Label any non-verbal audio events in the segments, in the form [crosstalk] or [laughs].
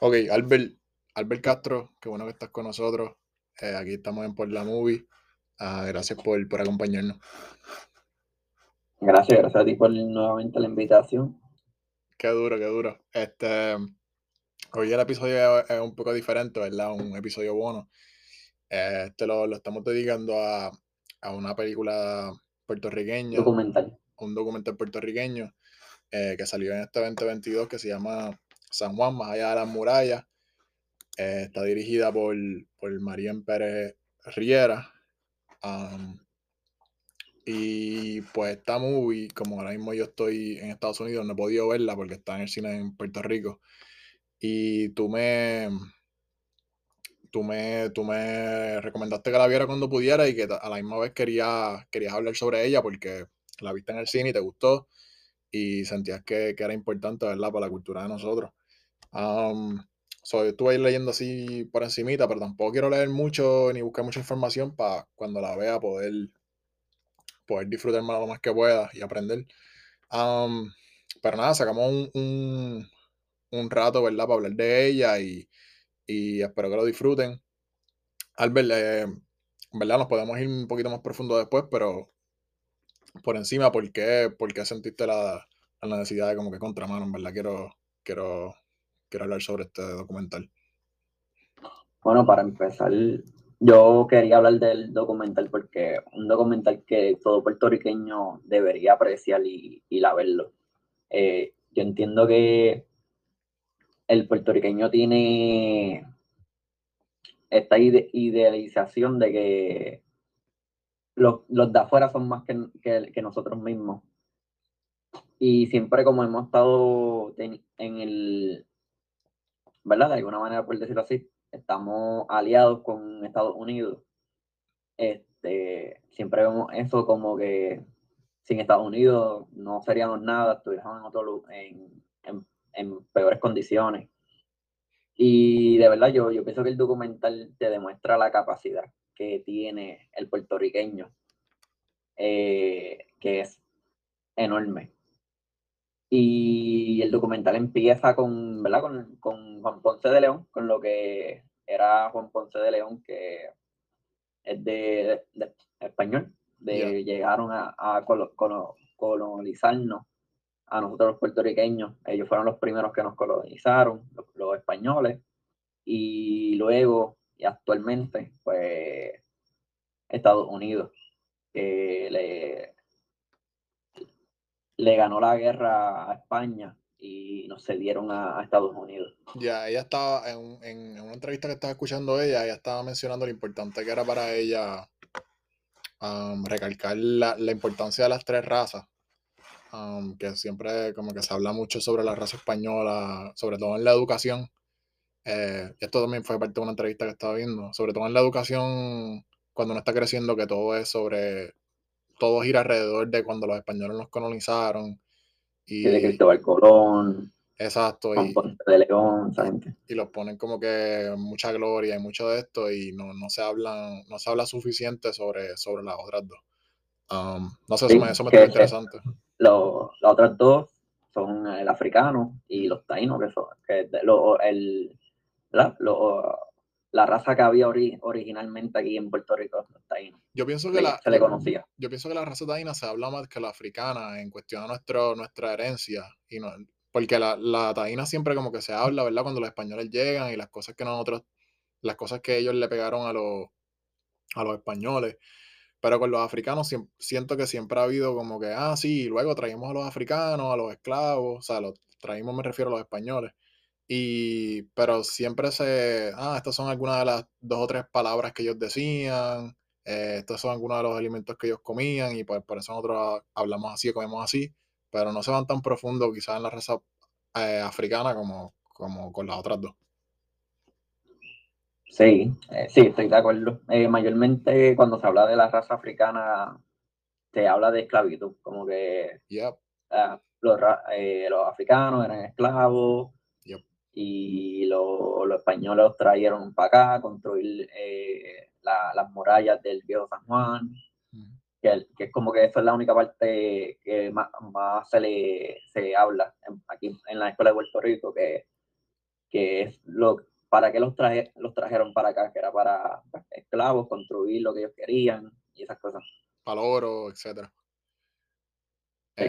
Ok, Albert, Albert Castro, qué bueno que estás con nosotros. Eh, aquí estamos en Por la Movie. Ah, gracias por, por acompañarnos. Gracias, gracias a ti por nuevamente la invitación. Qué duro, qué duro. Este, hoy el episodio es un poco diferente, ¿verdad? Un episodio bueno. Eh, este lo, lo estamos dedicando a, a, una película puertorriqueña. Documental. Un documental puertorriqueño eh, que salió en este 2022 que se llama San Juan, más allá de las murallas. Eh, está dirigida por, por Pérez Riera. Y pues esta movie, como ahora mismo yo estoy en Estados Unidos, no he podido verla porque está en el cine en Puerto Rico. Y tú me, tú me, tú me recomendaste que la viera cuando pudiera y que a la misma vez quería, querías hablar sobre ella porque la viste en el cine y te gustó y sentías que, que era importante, ¿verdad? Para la cultura de nosotros. Um, so, estuve leyendo así por encimita, pero tampoco quiero leer mucho ni buscar mucha información para cuando la vea poder, poder disfrutar más lo más que pueda y aprender. Um, pero nada, sacamos un, un, un, rato, ¿verdad? Para hablar de ella y, y espero que lo disfruten. Albert, eh, ¿verdad? Nos podemos ir un poquito más profundo después, pero por encima, ¿por qué, por qué sentiste la, la necesidad de como que contramano? Verdad quiero, quiero quiero hablar sobre este documental? Bueno, para empezar, yo quería hablar del documental porque un documental que todo puertorriqueño debería apreciar y, y la verlo. Eh, yo entiendo que el puertorriqueño tiene esta idealización de que los, los, de afuera son más que, que, que, nosotros mismos. Y siempre como hemos estado en el, ¿verdad? De alguna manera, por decirlo así, estamos aliados con Estados Unidos. Este, siempre vemos eso como que sin Estados Unidos no seríamos nada, estuviéramos en otro en, en, en peores condiciones. Y de verdad, yo, yo pienso que el documental te demuestra la capacidad que tiene el puertorriqueño, eh, que es enorme. Y el documental empieza con, ¿verdad? Con, con, Juan Ponce de León, con lo que era Juan Ponce de León, que es de, español, de llegaron a, a colonizarnos a nosotros los puertorriqueños. Ellos fueron los primeros que nos colonizaron, los, españoles, y luego y actualmente, pues Estados Unidos, que le, le ganó la guerra a España y nos cedieron a, Estados Unidos. Ya, ella estaba en, una entrevista que estaba escuchando ella, ella estaba mencionando lo importante que era para ella um, recalcar la, la, importancia de las tres razas, um, que siempre como que se habla mucho sobre la raza española, sobre todo en la educación. Eh, esto también fue parte de una entrevista que estaba viendo, sobre todo en la educación, cuando uno está creciendo, que todo es sobre todo gira alrededor de cuando los españoles nos colonizaron. Y, de Cristóbal Colón. Exacto. y, de León, Y los ponen como que mucha gloria y mucho de esto y no, no se hablan, no se habla suficiente sobre, sobre las otras dos. Um, no sé, eso me, eso me interesante. Lo, las otras dos son el africano y los taínos, que son que lo, el, la, lo, la raza que había originalmente aquí en Puerto Rico, los taínos. Yo pienso que la, se le conocía. Yo pienso que la raza taína se habla más que la africana en cuestión de nuestro, nuestra herencia. Y no, porque la, la taína siempre como que se habla, ¿verdad? Cuando los españoles llegan y las cosas que nosotros, las cosas que ellos le pegaron a los, a los españoles. Pero con los africanos siento que siempre ha habido como que, ah, sí, luego traímos a los africanos, a los esclavos, o sea, los traímos, me refiero a los españoles. Y, pero siempre se, ah, estas son algunas de las dos o tres palabras que ellos decían, eh, estos son algunos de los alimentos que ellos comían y pues por eso nosotros hablamos así, comemos así, pero no se van tan profundo quizás en la raza eh, africana como, como con las otras dos. Sí, eh, sí, estoy de acuerdo. mayormente cuando se habla de la raza africana, se habla de esclavitud, como que ah, los, los africanos eran esclavos, y los españoles los trajeron para acá construir eh, las murallas del viejo San Juan, que, es como que esa es la única parte que más, se le se habla aquí en la escuela de Puerto Rico, que, que es lo, para qué los, traje, los trajeron para acá, que era para pues, esclavos, construir lo que ellos querían y esas cosas. Para oro, etc. Sí.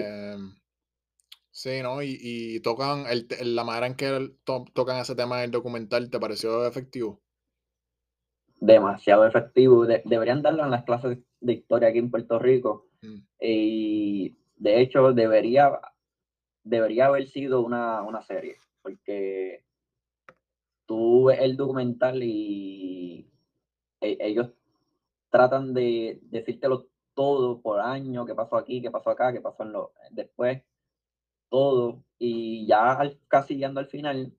Sí, ¿no? Y, y tocan, el, la manera en que tocan ese tema en el documental, ¿te pareció efectivo? Demasiado efectivo. deberían darlo en las clases de historia aquí en Puerto Rico. Mm. Y de hecho, debería, debería haber sido una, una serie, porque tú ves el documental y e, ellos tratan de decírtelo todo por año, qué pasó aquí, qué pasó acá, qué pasó en lo, después, todo, y ya casi llegando al final,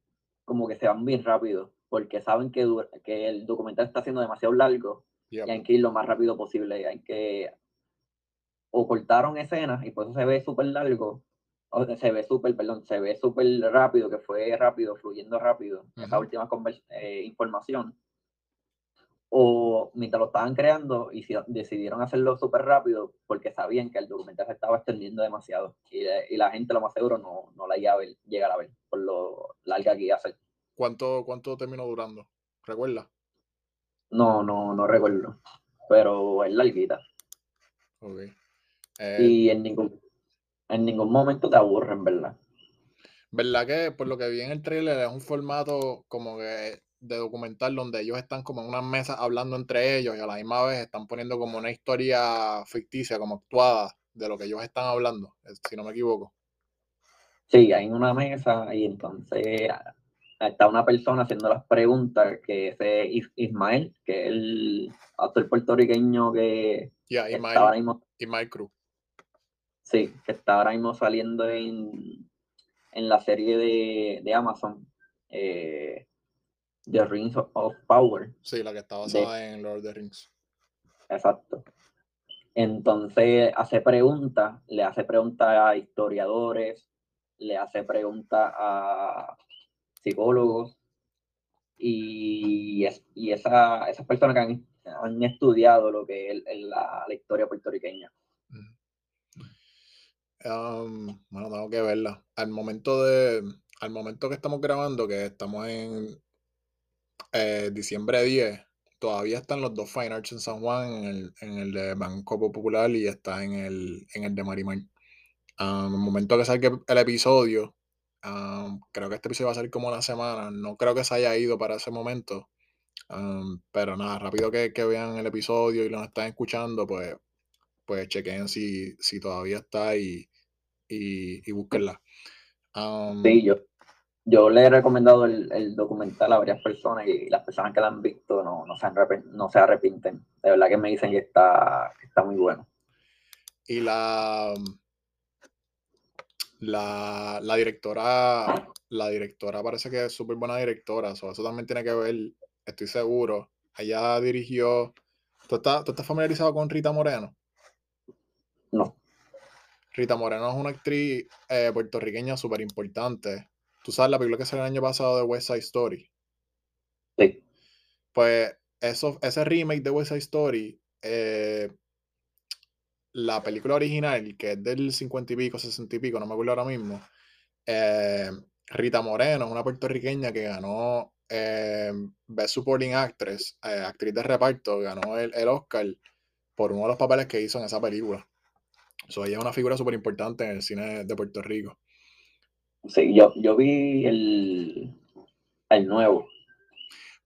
como que se van bien rápido, porque saben que, que el documental está siendo demasiado largo y hay que ir lo más rápido posible, hay que o cortaron escenas y por eso se ve súper largo, o se ve súper, perdón, se ve súper rápido, que fue rápido, fluyendo rápido, esa última eh, información o mientras lo estaban creando y decidieron hacerlo súper rápido porque sabían que el documental se estaba extendiendo demasiado y, la gente lo más seguro no, no la iba a ver, llegar a ver por lo larga que iba a ser. ¿Cuánto, cuánto terminó durando? ¿Recuerda? No, no, no recuerdo, pero es larguita. Ok. y eh, en ningún, en ningún momento te aburren, ¿verdad? ¿Verdad que por lo que vi en el trailer es un formato como que de documental donde ellos están como en una mesa hablando entre ellos y a la misma vez están poniendo como una historia ficticia, como actuada de lo que ellos están hablando, si no me equivoco. Sí, hay una mesa y entonces está una persona haciendo las preguntas, que es Ismael, que es el actor puertorriqueño que está ahora mismo. Cruz. Sí, que está ahora mismo saliendo en, en la serie de, de Amazon. Eh, The Rings of Power. Sí, la que está basada en Lord of the Rings. Exacto. Entonces hace preguntas, le hace preguntas a historiadores, le hace preguntas a psicólogos y, y esa, esas personas que han, estudiado lo que es la, historia puertorriqueña. Um, bueno, tengo que verla. Al momento de, al momento que estamos grabando, que estamos en eh, diciembre 10, todavía están los dos Fine Arts en San Juan, en el, en el de Banco Popular y está en el, en el de Marimar. en el momento que salga el episodio, creo que este episodio va a salir como una semana, no creo que se haya ido para ese momento. pero nada, rápido que, que, vean el episodio y lo están escuchando, pues, pues chequen si, si todavía está y, y, y búsquenla. sí, yo, yo le he recomendado el, documental a varias personas y las personas que lo han visto no, no, se, no se arrepienten. De verdad que me dicen que está, está muy bueno. Y la, la, la, directora, la directora parece que es súper buena directora. eso también tiene que ver, estoy seguro. Ella dirigió. ¿Tú estás, ¿tú estás familiarizado con Rita Moreno? No. Rita Moreno es una actriz eh, puertorriqueña súper importante Tú sabes la película que salió el año pasado de West Side Story. Sí. Pues eso, ese remake de West Side Story, eh, la película original, que es del 50 y pico, 60 y pico, no me acuerdo ahora mismo, eh, Rita Moreno, una puertorriqueña que ganó eh, Best Supporting Actress, actriz de reparto, ganó el, el, Oscar por uno de los papeles que hizo en esa película. So, ella es una figura súper importante en el cine de Puerto Rico. Sí, yo, yo vi el, el nuevo.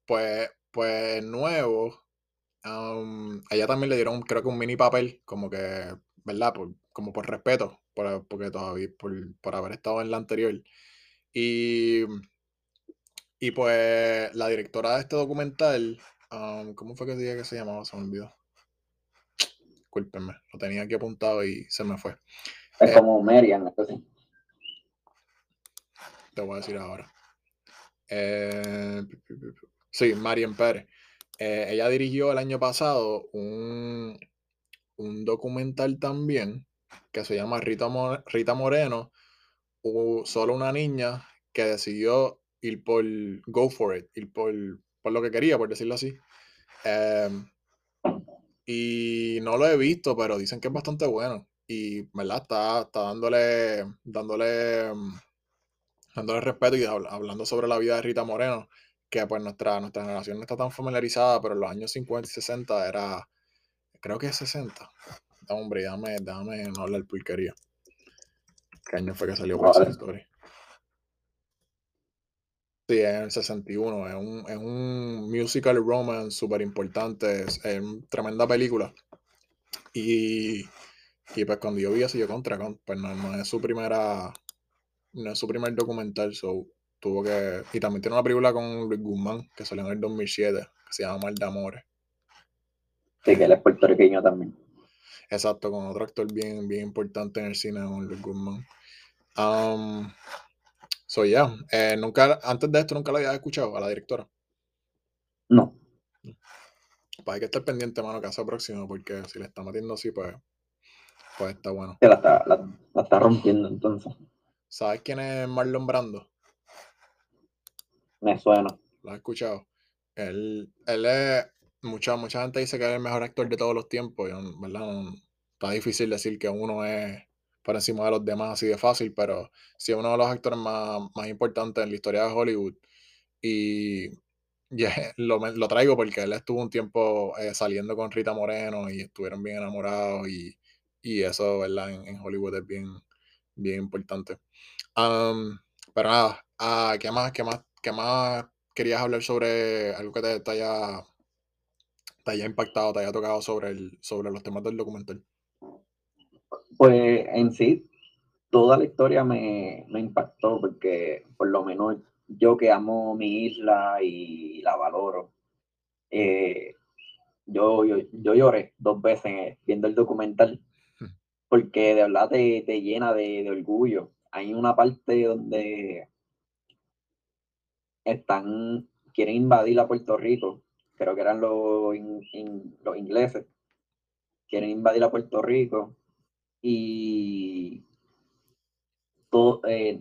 Pues, pues nuevo, um, a ella también le dieron, creo que un mini papel, como que, ¿verdad? Por, como por respeto, por, porque todavía, por, por haber estado en la anterior. Y, y pues la directora de este documental, um, ¿cómo fue que dije que se llamaba? Se me olvidó. Discúlpenme, lo tenía aquí apuntado y se me fue. Es como Merian, así te voy a decir ahora. Eh, sí, Marian Pérez. Eh, ella dirigió el año pasado un, un, documental también que se llama Rita, Rita Moreno, solo una niña que decidió ir por go for it, ir por, por lo que quería, por decirlo así. Em, y no lo he visto, pero dicen que es bastante bueno. Y, ¿verdad? Está, está dándole, dándole dándole respeto y hablando sobre la vida de Rita Moreno, que pues nuestra, nuestra generación no está tan familiarizada, pero en los años 50 y 60 era, creo que es 60. hombre, dame, dame no hablar pulquería. ¿Qué año fue que salió West Story? Sí, en el 61. Es un, es un musical romance súper importante. Es, una tremenda película. Y, y, pues cuando yo vi así, yo contra, pues no, no, es su primera. No es su primer documental, so tuvo que. Y también tiene una película con Luis Guzmán que salió en el 2007, que se llama Mal de Amores. Sí, que él es puertorriqueño también. Exacto, con otro actor bien, bien importante en el cine, con Luis Guzmán. Um, So, ya, eh, nunca, antes de esto nunca lo había escuchado a la directora. No. Pues hay que estar pendiente, mano, que hace próximo, porque si le está metiendo así, pues, pues está bueno. la está, la, está rompiendo entonces. ¿Sabes quién es Marlon Brando? Me suena. ¿Lo has escuchado? Él, él es, mucha, mucha gente dice que es el mejor actor de todos los tiempos, ¿verdad? está difícil decir que uno es por encima de los demás así de fácil, pero sí es uno de los actores más, importantes en la historia de Hollywood. Y lo, traigo porque él estuvo un tiempo eh, saliendo con Rita Moreno y estuvieron bien enamorados y, eso, ¿verdad? En, Hollywood es bien, bien importante. pero nada, ah, ¿qué más, qué más, qué más querías hablar sobre algo que te, haya, te haya impactado, te haya tocado sobre, el, sobre los temas del documental? Pues en sí, toda la historia me, impactó porque por lo menos yo que amo mi isla y la valoro, eh, yo, yo, lloré dos veces viendo el documental. Porque de verdad te, llena de, orgullo. Hay una parte donde están, quieren invadir a Puerto Rico, creo que eran los, los ingleses, quieren invadir a Puerto Rico y todo, eh,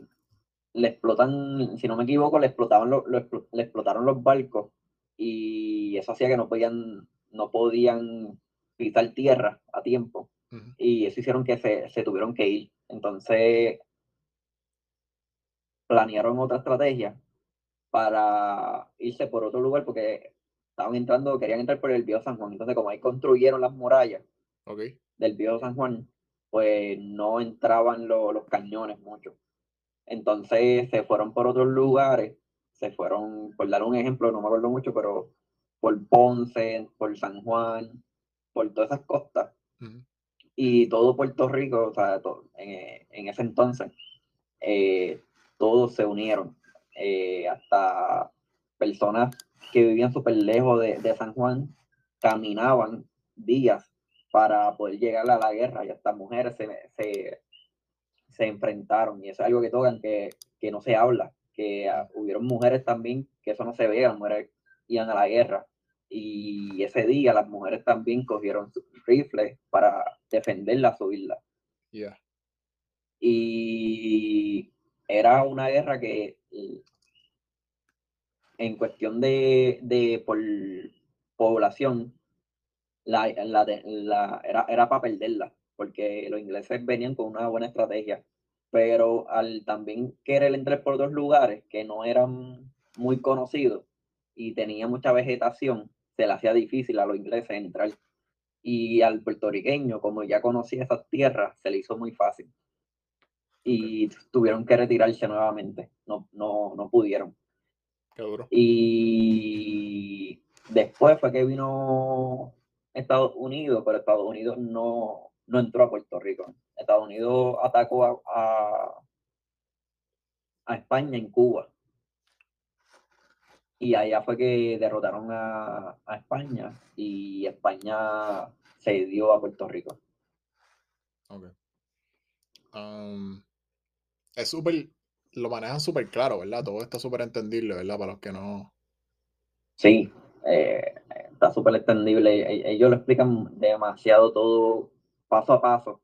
le explotan, si no me equivoco, le explotaban le explotaron los barcos y eso hacía que no podían, no podían pisar tierra a tiempo. Y eso hicieron que se, se, tuvieron que ir. Entonces planearon otra estrategia para irse por otro lugar porque estaban entrando, querían entrar por el Bío San Juan. Entonces, como ahí construyeron las murallas del Bío San Juan, pues no entraban los cañones mucho. Entonces se fueron por otros lugares, se fueron, por dar un ejemplo, no me acuerdo mucho, pero por Ponce, por San Juan, por todas esas costas. Y todo Puerto Rico, o sea, en, ese entonces, eh, todos se unieron. Eh, hasta personas que vivían súper lejos de, de San Juan caminaban días para poder llegar a la guerra y hasta mujeres se, se, se enfrentaron y eso es algo que tocan que, que no se habla, que uh, hubieron mujeres también que eso no se ve, las mujeres iban a la guerra y ese día las mujeres también cogieron rifles para defenderla, subirla. Y era una guerra que en cuestión de, de por población la, la, la, era, era para perderla, porque los ingleses venían con una buena estrategia, pero al también querer entrar por dos lugares que no eran muy conocidos y tenía mucha vegetación, se le hacía difícil a los ingleses entrar. Y al puertorriqueño, como ya conocía esas tierras, se le hizo muy fácil. Y tuvieron que retirarse nuevamente, no, no, no pudieron. Y después fue que vino Estados Unidos, pero Estados Unidos no, no entró a Puerto Rico. Estados Unidos atacó a, a, España en Cuba. Y allá fue que derrotaron a, España y España se dio a Puerto Rico. Ok. Um, es súper, lo manejan súper claro, ¿verdad? Todo está súper entendible, ¿verdad? Para los que no. Sí, eh, está súper extendible. E, ellos lo explican demasiado todo paso a paso.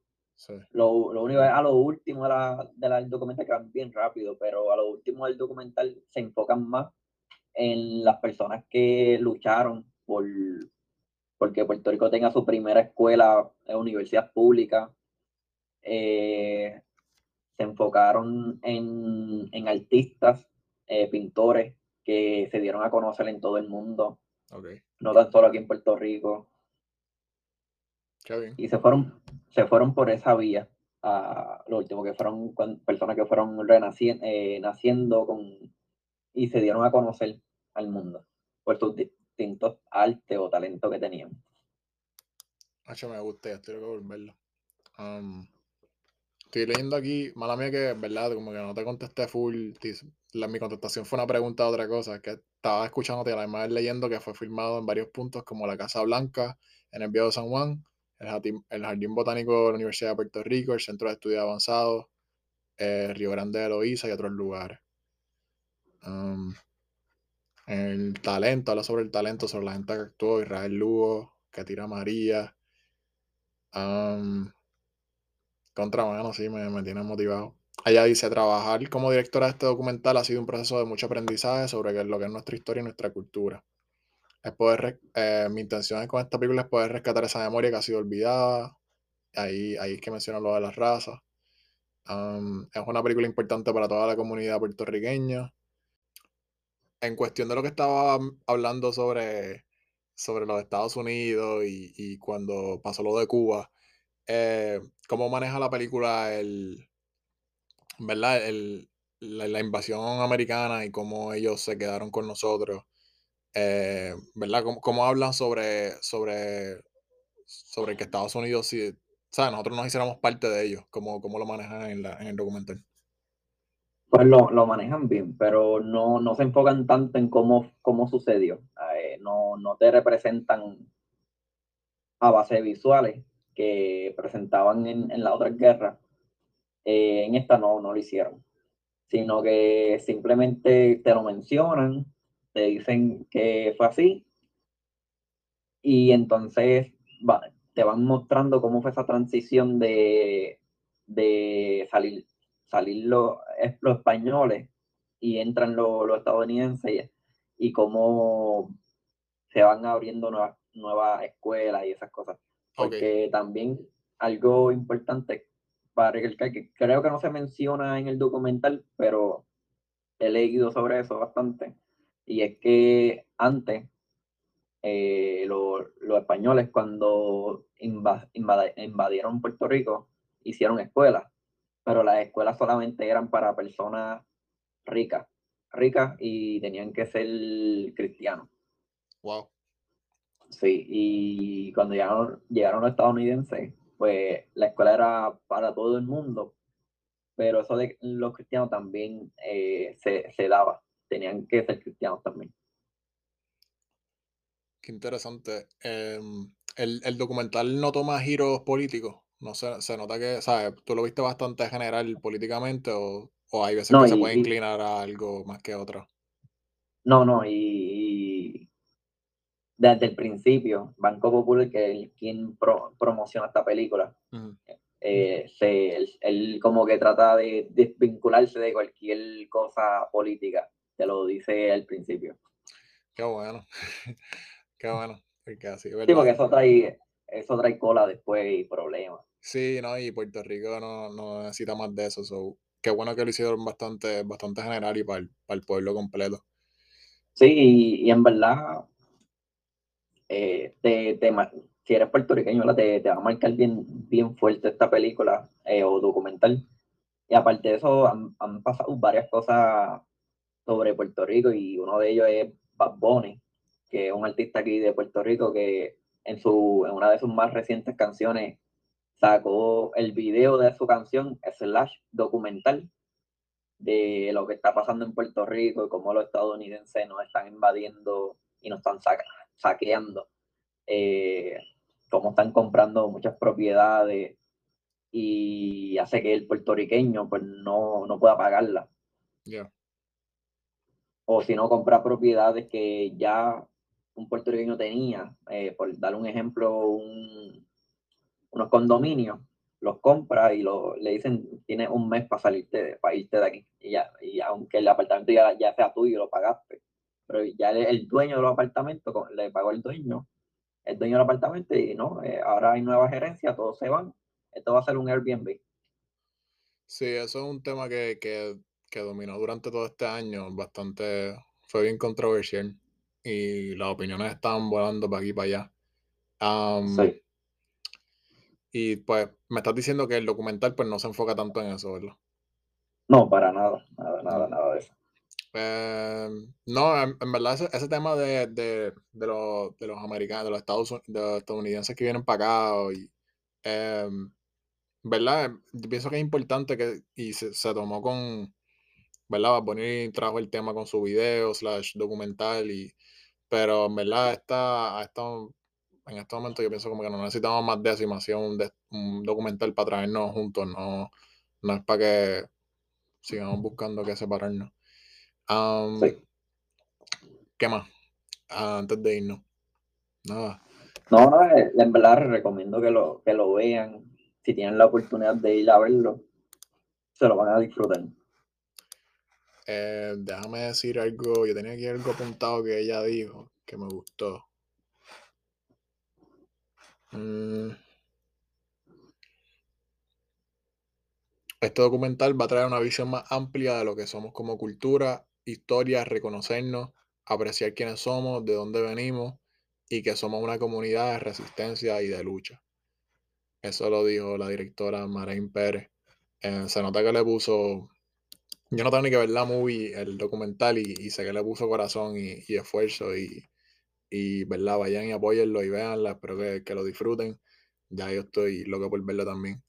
Lo, lo, único es a lo último de la, del documental que van bien rápido, pero a lo último del documental se enfocan más en las personas que lucharon por porque Puerto Rico tenga su primera escuela, universidad pública. Eh, se enfocaron en, en artistas, eh, pintores que se dieron a conocer en todo el mundo, no tan solo aquí en Puerto Rico. Y se fueron, se fueron por esa vía. A, lo último que fueron personas que fueron renaciendo, eh, naciendo con, y se dieron a conocer al mundo por sus distintos artes o talentos que tenían. me gusta, estoy loco por verlo. Um, estoy leyendo aquí, mala mía que, verdad, como que no te contesté full. La, mi contestación fue una pregunta de otra cosa, que estaba escuchándote a la vez leyendo que fue filmado en varios puntos como la Casa Blanca, en el Viejo San Juan, el Jardín, Botánico de la Universidad de Puerto Rico, el Centro de Estudios Avanzados, eh, Río Grande de Loíza y otros lugares. Um, el talento, habla sobre el talento, sobre la gente que actuó, Israel Lugo, que tira María. Um, contra mano, sí, me, me tiene motivado. Ella dice, trabajar como directora de este documental ha sido un proceso de mucho aprendizaje sobre lo que es nuestra historia y nuestra cultura. Es poder, eh, mi intención con esta película es poder rescatar esa memoria que ha sido olvidada. Ahí, ahí es que menciona lo de las razas. Es una película importante para toda la comunidad puertorriqueña en cuestión de lo que estaba hablando sobre, sobre los Estados Unidos y, cuando pasó lo de Cuba, eh, ¿cómo maneja la película el, ¿verdad? la, invasión americana y cómo ellos se quedaron con nosotros? Eh, ¿Verdad? ¿Cómo, hablan sobre, sobre, sobre que Estados Unidos, si, o nosotros nos hiciéramos parte de ellos? ¿Cómo, cómo lo manejan en, en el documental? Pues lo, lo, manejan bien, pero no, no, se enfocan tanto en cómo, cómo sucedió. Eh, no, no, te representan a base de visuales que presentaban en, en la otra guerra. Eh, en esta no, no lo hicieron, sino que simplemente te lo mencionan, te dicen que fue así, y entonces te van mostrando cómo fue esa transición de, de salir salir los, los españoles y entran los, estadounidenses y, cómo se van abriendo nuevas, nuevas escuelas y esas cosas. Porque también algo importante para recalcar que creo que no se menciona en el documental, pero he leído sobre eso bastante. Y es que antes eh, los españoles cuando invadieron Puerto Rico hicieron escuelas pero las escuelas solamente eran para personas ricas, ricas y tenían que ser cristianos. Wow. Sí, y cuando llegaron, llegaron los estadounidenses, pues la escuela era para todo el mundo, pero eso de los cristianos también eh, se, se daba, tenían que ser cristianos también. Qué interesante. Em, el, el, documental no toma giros políticos. No se, se nota que, ¿sabes? ¿Tú lo viste bastante general políticamente o, o hay veces que se puede inclinar a algo más que otro? No, no, y, desde el principio, Banco Popular, que es quien promociona esta película, eh, se, él, como que trata de desvincularse de cualquier cosa política, te lo dice al principio. Qué bueno, [laughs] qué bueno, porque así, Sí, porque eso trae, eso trae cola después y problemas. Sí, no, y Puerto Rico no, necesita más de eso. qué bueno que lo hicieron bastante, bastante general y para el, pueblo completo. Sí, y, en verdad, eh, te, si eres puertorriqueño, te, te, va a marcar bien, bien fuerte esta película eh, o documental. Y aparte de eso, han, pasado varias cosas sobre Puerto Rico y uno de ellos es Bad Bunny, que es un artista aquí de Puerto Rico que en, su, en una de sus más recientes canciones sacó el video de su canción slash documental de lo que está pasando en Puerto Rico y cómo los estadounidenses nos están invadiendo y nos están saqueando, eh, cómo están comprando muchas propiedades y hace que el puertorriqueño pues no, no pueda pagarla. O si no, compra propiedades que ya un puertorriqueño tenía, eh, por dar un ejemplo, un, unos condominios, los compra y lo, le dicen, tienes un mes para salirte, para irte de aquí. Y, ya, y aunque el apartamento ya, ya sea tuyo, lo pagaste, pero ya el, dueño del apartamento, le pagó el dueño, el dueño del apartamento y no, eh, ahora hay nueva gerencia, todos se van, esto va a ser un Airbnb. Sí, eso es un tema que, que, que dominó durante todo este año, bastante, fue bien controversial y las opiniones estaban volando para aquí y para allá. Sí. y pues me estás diciendo que el documental pues no se enfoca tanto en eso, ¿verdad? No, para nada, nada, nada, No. nada de eso. Em, no, en, en verdad ese, ese tema de, de, de, los, de los americanos, de los, Estados, de los estadounidenses que vienen para acá, y, em, ¿verdad? Yo pienso que es importante que, y se, se tomó con, ¿verdad? Bad Bunny trajo el tema con su video, slash documental, y, pero en verdad está, está, en este momento yo pienso como que no necesitamos más de eso, y más así un, de- un documental para traernos juntos, no, no es para que sigamos buscando que separarnos. Am, Sí. ¿Qué más? Ah, antes de irnos. Nada. No, no, eh, en verdad les recomiendo que lo, que lo vean. Si tienen la oportunidad de ir a verlo, se lo van a disfrutar. Eh, déjame decir algo. Yo tenía aquí algo apuntado que ella dijo que me gustó. Mm. Este documental va a traer una visión más amplia de lo que somos como cultura, historia, reconocernos, apreciar quiénes somos, de dónde venimos y que somos una comunidad de resistencia y de lucha. Eso lo dijo la directora Marain Pérez. Eh, se nota que le puso. Yo no tengo ni que ver la movie, el documental, y, y sé que le puso corazón y, y esfuerzo. Y, y, ¿verdad? Vayan y apóyenlo y véanla. Espero que, que lo disfruten. Ya yo estoy loco por verlo también.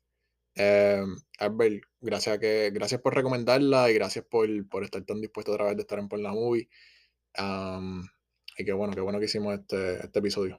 Eh, Albert, gracias, que, gracias por recomendarla y gracias por, por estar tan dispuesto otra vez de estar en Por la Movie. Y qué bueno, qué bueno que hicimos este, este episodio.